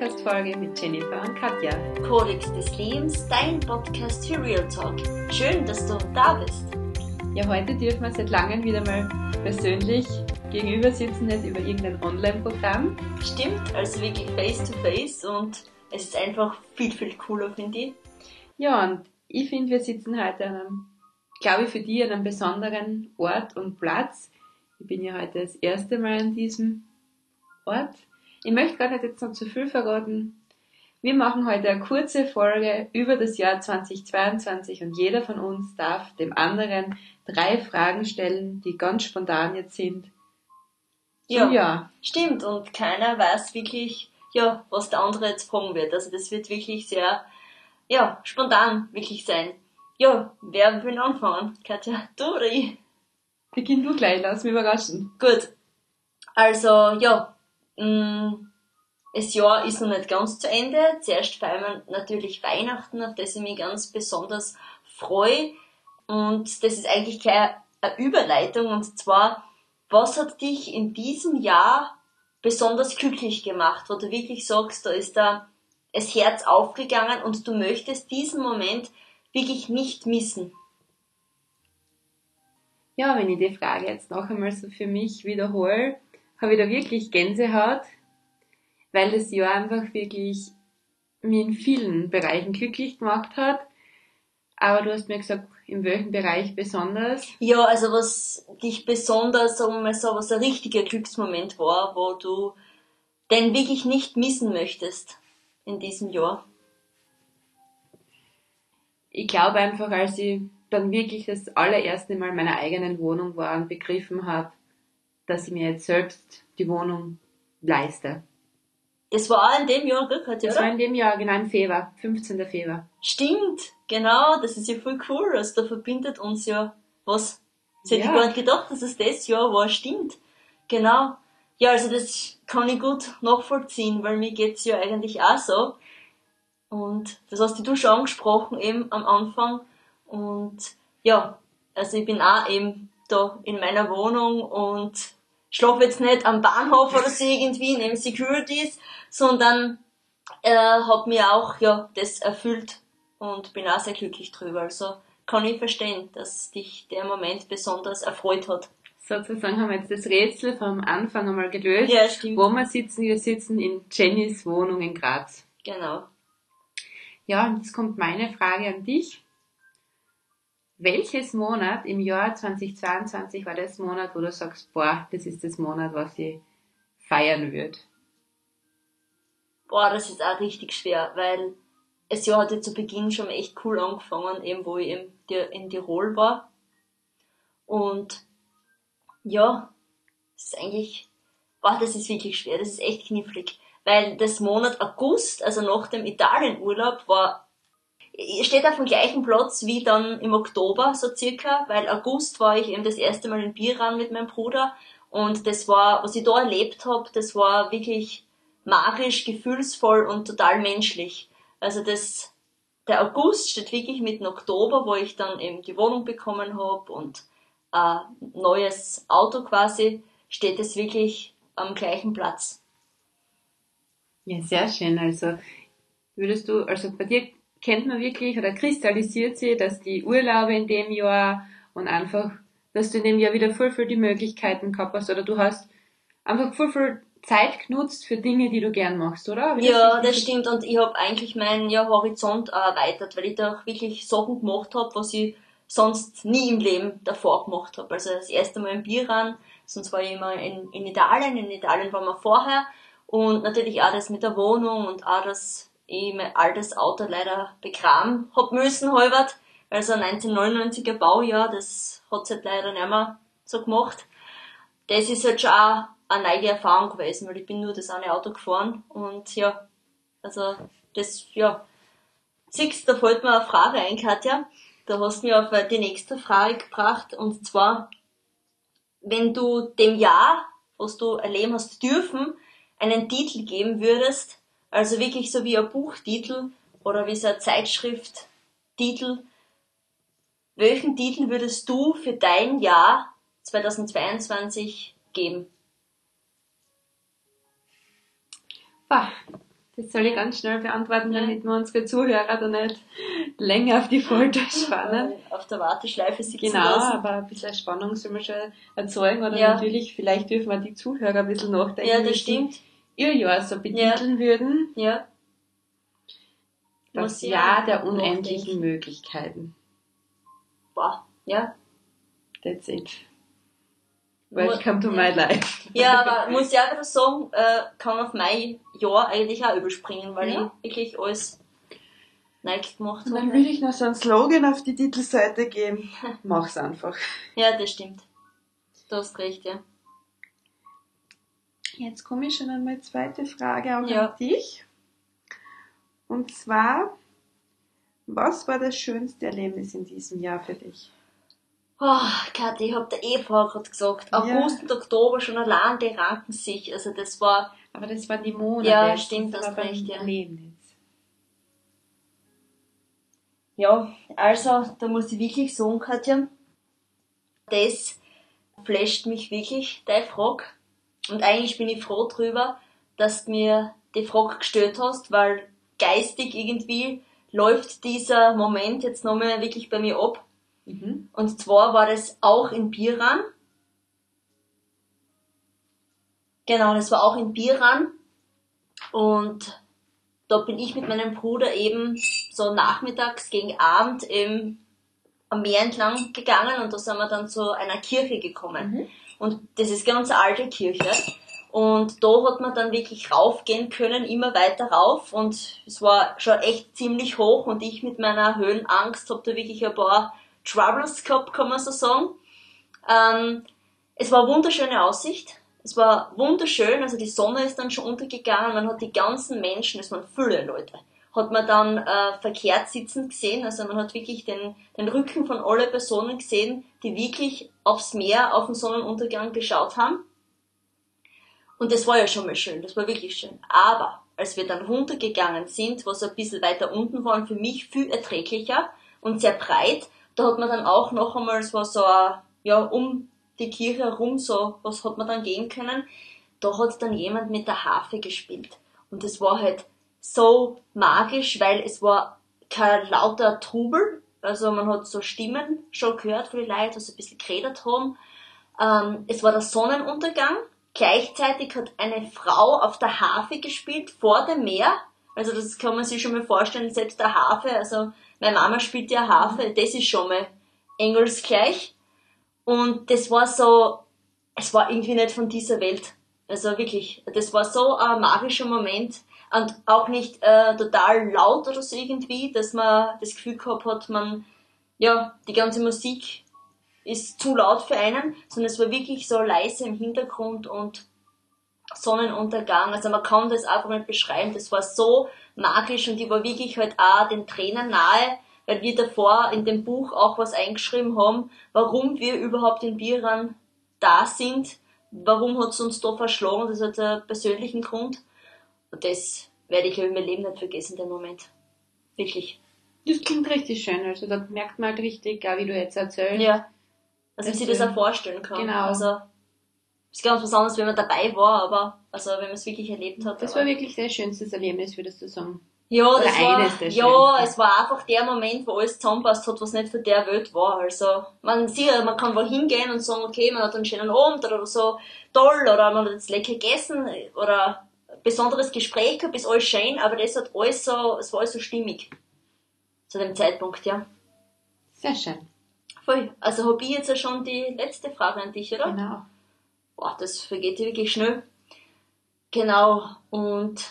Podcast-Folge mit Jennifer und Katja. Kodex des Lebens, dein Podcast für Real Talk. Schön, dass du da bist. Ja, heute dürfen wir seit langem wieder mal persönlich gegenüber sitzen, nicht über irgendein Online-Programm. Stimmt, also wirklich face to face und es ist einfach viel, viel cooler, finde ich. Ja, und ich finde, wir sitzen heute an einem, glaube ich, für dich an einem besonderen Ort und Platz. Ich bin ja heute das erste Mal an diesem Ort. Ich möchte gar nicht jetzt noch zu viel verraten. Wir machen heute eine kurze Folge über das Jahr 2022 und jeder von uns darf dem anderen drei Fragen stellen, die ganz spontan jetzt sind. Ja, ja. stimmt. Und keiner weiß wirklich, ja, was der andere jetzt fragen wird. Also das wird wirklich sehr, ja, spontan wirklich sein. Ja, wer will anfangen? Katja, du oder ich? Beginn du gleich, lass mich überraschen. Gut. Also, ja, das Jahr ist noch nicht ganz zu Ende. Zuerst feiern wir natürlich Weihnachten, auf das ich mich ganz besonders freue. Und das ist eigentlich keine Überleitung. Und zwar, was hat dich in diesem Jahr besonders glücklich gemacht, wo du wirklich sagst, da ist da das Herz aufgegangen und du möchtest diesen Moment wirklich nicht missen? Ja, wenn ich die Frage jetzt noch einmal so für mich wiederhole, habe ich da wirklich Gänsehaut, weil das Jahr einfach wirklich mir in vielen Bereichen glücklich gemacht hat. Aber du hast mir gesagt, in welchem Bereich besonders? Ja, also was dich besonders, sagen wir mal so, was ein richtiger Glücksmoment war, wo du den wirklich nicht missen möchtest in diesem Jahr. Ich glaube einfach, als ich dann wirklich das allererste Mal in meiner eigenen Wohnung war und begriffen habe, dass ich mir jetzt selbst die Wohnung leiste. Das war auch in dem Jahr, gell, Katja, Das war in dem Jahr, genau im Februar, 15. Februar. Stimmt, genau, das ist ja voll cool, also da verbindet uns ja was. Das hätte ja. ich gar nicht gedacht, dass es das Jahr war, stimmt. Genau. Ja, also das kann ich gut nachvollziehen, weil mir geht's ja eigentlich auch so. Und das hast du schon angesprochen eben am Anfang. Und ja, also ich bin auch eben da in meiner Wohnung und schlafe jetzt nicht am Bahnhof oder so irgendwie neben Securities, sondern äh, hat mir auch ja das erfüllt und bin auch sehr glücklich drüber. Also kann ich verstehen, dass dich der Moment besonders erfreut hat. Sozusagen haben wir jetzt das Rätsel vom Anfang einmal gelöst. Ja, stimmt. Wo wir sitzen, wir sitzen in Jennys Wohnung in Graz. Genau. Ja, und jetzt kommt meine Frage an dich. Welches Monat im Jahr 2022 war das Monat, wo du sagst, boah, das ist das Monat, was ich feiern würde? Boah, das ist auch richtig schwer, weil das Jahr hat ja zu Beginn schon echt cool angefangen, eben wo ich in Tirol war. Und ja, das ist eigentlich, boah, das ist wirklich schwer, das ist echt knifflig. Weil das Monat August, also nach dem Italienurlaub, war steht auf dem gleichen Platz wie dann im Oktober, so circa, weil August war ich eben das erste Mal in Biran mit meinem Bruder und das war, was ich da erlebt habe, das war wirklich magisch, gefühlsvoll und total menschlich. Also das, der August steht wirklich mit dem Oktober, wo ich dann eben die Wohnung bekommen habe und ein neues Auto quasi, steht es wirklich am gleichen Platz. Ja, sehr schön. Also würdest du, also bei dir kennt man wirklich oder kristallisiert sich, dass die Urlaube in dem Jahr und einfach, dass du in dem Jahr wieder voll für die Möglichkeiten gehabt hast oder du hast einfach voll viel Zeit genutzt für Dinge, die du gern machst, oder? ja, das stimmt und ich habe eigentlich meinen ja, Horizont erweitert, weil ich da auch wirklich Sachen gemacht habe, was ich sonst nie im Leben davor gemacht habe. Also das erste Mal in Biran, sonst war ich immer in, in Italien, in Italien waren wir vorher und natürlich auch das mit der Wohnung und auch das ich mein altes Auto leider begraben hab müssen, halbert. Also 1999er Baujahr, das hat's halt leider nicht mehr so gemacht. Das ist halt schon auch eine neue Erfahrung gewesen, weil ich bin nur das eine Auto gefahren und ja, also das, ja, siehst, da fällt mir eine Frage ein, Katja. Da hast du mir auf die nächste Frage gebracht und zwar, wenn du dem Jahr, was du erleben hast dürfen, einen Titel geben würdest, also wirklich so wie ein Buchtitel oder wie so ein Zeitschrifttitel. Welchen Titel würdest du für dein Jahr 2022 geben? Bah, Das soll ich ganz schnell beantworten, damit wir unsere Zuhörer da nicht länger auf die Folter spannen. Auf der Warteschleife sitzen Genau, lassen. aber ein bisschen Spannung soll man schon erzeugen oder Ja. natürlich, vielleicht dürfen wir die Zuhörer ein bisschen nachdenken, Ja, das stimmt. Ihr Jahr so betiteln würden. Ja. Das Jahr der unendlichen Möglichkeiten. Boah. Ja. That's it. Welcome to my life. Ja, aber muss ich auch wieder sagen, äh, kann auf mein Jahr eigentlich auch überspringen, weil Ja. ich wirklich alles neig gemacht Und dann habe. würde ich noch so einen Slogan auf die Titelseite geben. Mach's einfach. Ja, das stimmt. Du hast recht, ja. Jetzt komme ich schon an meine zweite Frage auch Ja. an dich. Und zwar, was war das schönste Erlebnis in diesem Jahr für dich? Oh, Kathi, ich hab dir eh vorher gerade gesagt, August und Oktober schon allein, die ranken sich. Also das war, Aber das waren die Monate. Ja, stimmt, hast beim recht, ja. Erlebnis. ja, also da muss ich wirklich sagen, Katja, das flasht mich wirklich, deine Frage. Und eigentlich bin ich froh drüber, dass du mir die Frage gestellt hast, weil geistig irgendwie läuft dieser Moment jetzt nochmal wirklich bei mir ab. Mhm. Und zwar war das auch in Biran. Genau, das war auch in Biran. Und da bin ich mit meinem Bruder eben so nachmittags gegen Abend eben am Meer entlang gegangen und da sind wir dann zu einer Kirche gekommen. Mhm. Und das ist ganz eine alte Kirche. Und da hat man dann wirklich raufgehen können, immer weiter rauf. Und es war schon echt ziemlich hoch und ich mit meiner Höhenangst habe da wirklich ein paar Troubles gehabt, kann man so sagen. Ähm, es war wunderschöne Aussicht. Es war wunderschön, also die Sonne ist dann schon untergegangen, man hat die ganzen Menschen, es waren viele Leute, hat man dann äh, verkehrt sitzend gesehen, also man hat wirklich den, den Rücken von alle Personen gesehen, die wirklich aufs Meer, auf den Sonnenuntergang geschaut haben. Und das war ja schon mal schön, das war wirklich schön. Aber als wir dann runtergegangen sind, was ein bisschen weiter unten war und für mich viel erträglicher und sehr breit, da hat man dann auch noch einmal, es war so ein, ja, um die Kirche herum, so, was hat man dann gehen können, da hat dann jemand mit der Harfe gespielt. Und das war halt so magisch, weil es war kein lauter Trubel, also man hat so Stimmen schon gehört von den Leuten, die ein bisschen geredet haben. Ähm, es war der Sonnenuntergang, gleichzeitig hat eine Frau auf der Harfe gespielt, vor dem Meer. Also das kann man sich schon mal vorstellen, selbst der Harfe, also meine Mama spielt ja Harfe, das ist schon mal engelsgleich. Und das war so, es war irgendwie nicht von dieser Welt. Also wirklich, das war so ein magischer Moment und auch nicht äh, total laut oder so irgendwie, dass man das Gefühl gehabt hat, man, ja, die ganze Musik ist zu laut für einen, sondern es war wirklich so leise im Hintergrund und Sonnenuntergang. Also man kann das einfach nicht beschreiben. Das war so magisch und ich war wirklich halt auch den Tränen nahe, weil wir davor in dem Buch auch was eingeschrieben haben, warum wir überhaupt in Biran da sind, warum hat es uns da verschlagen, das hat einen persönlichen Grund. Und das werde ich in meinem Leben nicht vergessen, den Moment. Wirklich. Das klingt richtig schön. Also da merkt man halt richtig, auch wie du jetzt erzählst. Ja. Also ich Das sich das auch vorstellen kann. Genau. Also, es ist ganz was anderes, wenn man dabei war, aber, also, wenn man es wirklich erlebt hat. Das war wirklich dein schönstes Erlebnis, würdest du sagen. Ja, Oder das war, ja, schönsten. es war einfach der Moment, wo alles zusammenpasst hat, was nicht für der Welt war. Also, man sieht, man kann wo hingehen und sagen, okay, man hat einen schönen Abend oder so, toll, oder man hat jetzt lecker gegessen, oder besonderes Gespräch gehabt, ist alles schön, aber das hat alles so, es war alles so stimmig. Zu dem Zeitpunkt, ja. Sehr schön. Voll. Also hab ich jetzt ja schon die letzte Frage an dich, oder? Genau. Boah, das vergeht ja wirklich schnell. Genau. Und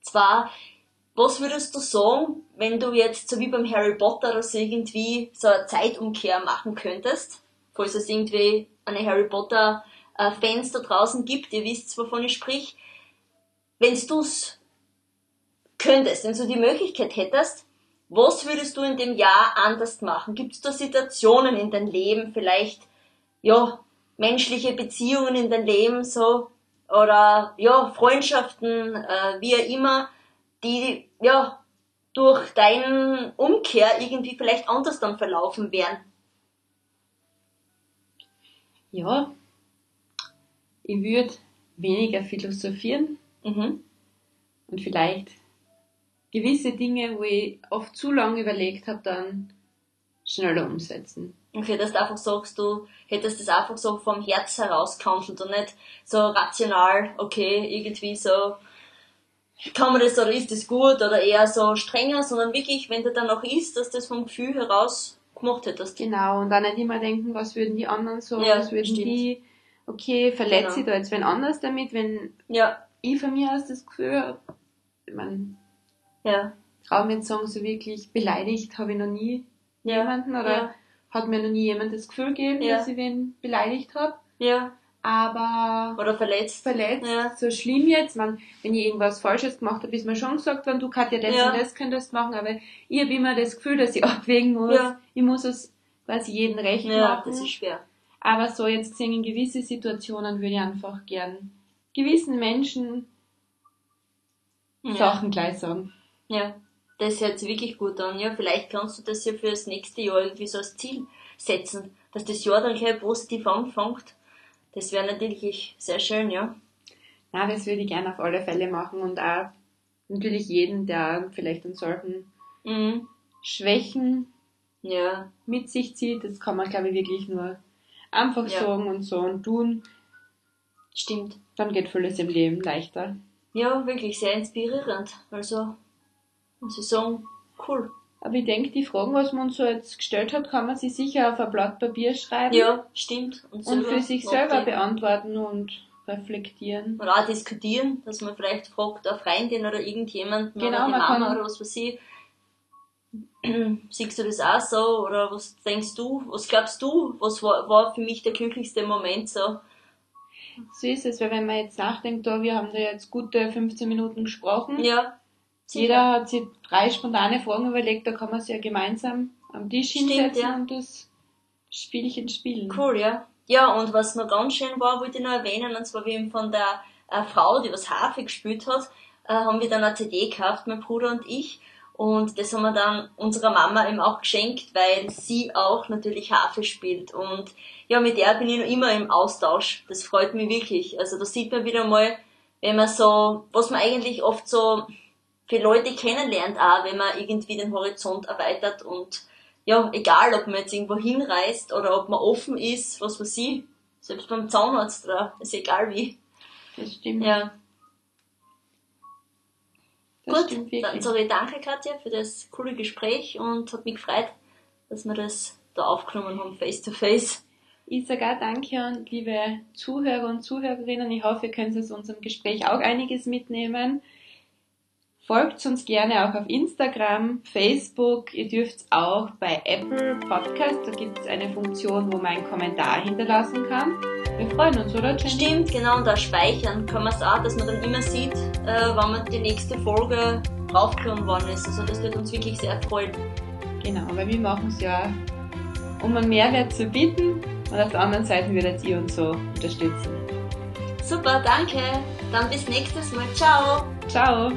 zwar, was würdest du sagen, wenn du jetzt so wie beim Harry Potter oder so irgendwie so eine Zeitumkehr machen könntest? Falls es irgendwie eine Harry Potter äh, Fans da draußen gibt, ihr wisst, wovon ich sprich. Wenn du's könntest, wenn du die Möglichkeit hättest, was würdest du in dem Jahr anders machen? Gibt es da Situationen in deinem Leben, vielleicht, ja, menschliche Beziehungen in dein Leben so oder ja Freundschaften äh, wie auch immer die ja durch deinen Umkehr irgendwie vielleicht anders dann verlaufen wären Ja, ich würde weniger philosophieren, mhm. und vielleicht gewisse Dinge, wo ich oft zu lange überlegt habe, dann schneller umsetzen. Okay, dass du einfach sagst, du hättest das einfach so vom Herz heraus gehandelt und nicht so rational, okay, irgendwie so, kann man das oder ist das gut oder eher so strenger, sondern wirklich, wenn du dann auch ist, dass das vom Gefühl heraus gemacht hättest. Genau, und dann nicht immer denken, was würden die anderen so, Ja, was würden stimmt. die, okay, verletze Genau. ich da jetzt wen anders damit, wenn Ja, ich von mir aus das Gefühl ich mein, ja, traue mir jetzt sagen, so wirklich beleidigt habe ich noch nie ja, jemanden oder ja, hat mir noch nie jemand das Gefühl gegeben, Ja. dass ich wen beleidigt habe, ja, aber oder verletzt. verletzt, Ja. so schlimm jetzt, man, wenn ich irgendwas Falsches gemacht habe, ist mir schon gesagt worden, du Katja, das Ja. und das könntest machen, aber ich habe immer das Gefühl, dass ich abwägen muss, Ja. ich muss es quasi jeden recht Ja, machen. das ist schwer. Aber so jetzt gesehen, in gewisse Situationen würde ich einfach gern gewissen Menschen Ja. Sachen gleich sagen. Ja, das hört sich wirklich gut an. Ja, vielleicht kannst du das ja für das nächste Jahr irgendwie so als Ziel setzen, dass das Jahr dann gleich positiv anfängt. Das wäre natürlich sehr schön, ja. Na, das würde ich gern auf alle Fälle machen und auch natürlich jeden, der vielleicht an solchen Mhm. Schwächen Ja, mit sich zieht, das kann man glaube ich wirklich nur einfach Ja. sagen und so und tun, stimmt. dann geht vieles im Leben leichter. Ja, wirklich sehr inspirierend. Also, muss ich sagen, cool. Aber ich denke, die Fragen, was man uns so jetzt gestellt hat, kann man sich sicher auf ein Blatt Papier schreiben Ja, stimmt. Und, und für sich selber nachdenken. beantworten und reflektieren. Oder auch diskutieren, dass man vielleicht fragt, eine Freundin oder irgendjemand, Genau, oder die man Mama kann- oder was weiß ich, siehst du das auch so? Oder was denkst du? Was glaubst du? Was war, war für mich der glücklichste Moment so? So ist es, weil wenn man jetzt nachdenkt, da, wir haben da jetzt gute 15 Minuten gesprochen. Ja. sicher. Jeder hat sich drei spontane Fragen überlegt, da kann man sich ja gemeinsam am Tisch Stimmt, hinsetzen ja. und das Spielchen spielen. Cool, ja. Ja, und was noch ganz schön war, wollte ich noch erwähnen, und zwar wie eben von der äh, Frau, die was Harfe gespielt hat, äh, haben wir dann eine CD gekauft, mein Bruder und ich. Und das haben wir dann unserer Mama eben auch geschenkt, weil sie auch natürlich Harfe spielt. Und ja, mit der bin ich noch immer im Austausch. Das freut mich wirklich. Also da sieht man wieder mal, wenn man so, was man eigentlich oft so für Leute kennenlernt, auch wenn man irgendwie den Horizont erweitert und ja, egal ob man jetzt irgendwo hinreist oder ob man offen ist, was weiß ich, selbst beim Zahnarzt oder ist egal wie. Das stimmt. Ja, das gut, stimmt dann wirklich. sage ich danke Katja für das coole Gespräch und hat mich gefreut, dass wir das da aufgenommen haben, face to face. Ich sage auch danke und liebe Zuhörer und Zuhörerinnen. Ich hoffe, ihr könnt aus unserem Gespräch auch einiges mitnehmen. Folgt uns gerne auch auf Instagram, Facebook. Ihr dürft auch bei Apple Podcast, da gibt es eine Funktion, wo man einen Kommentar hinterlassen kann. Wir freuen uns, oder Jenny? Stimmt, genau, und da speichern kann man es auch, dass man dann immer sieht, äh, wann man die nächste Folge draufgekommen worden ist. Also das wird uns wirklich sehr freuen. Genau, weil wir machen es ja, um einen Mehrwert zu bieten und auf der anderen Seite würdet ihr uns so unterstützen. Super, danke. Dann bis nächstes Mal. Ciao. Ciao!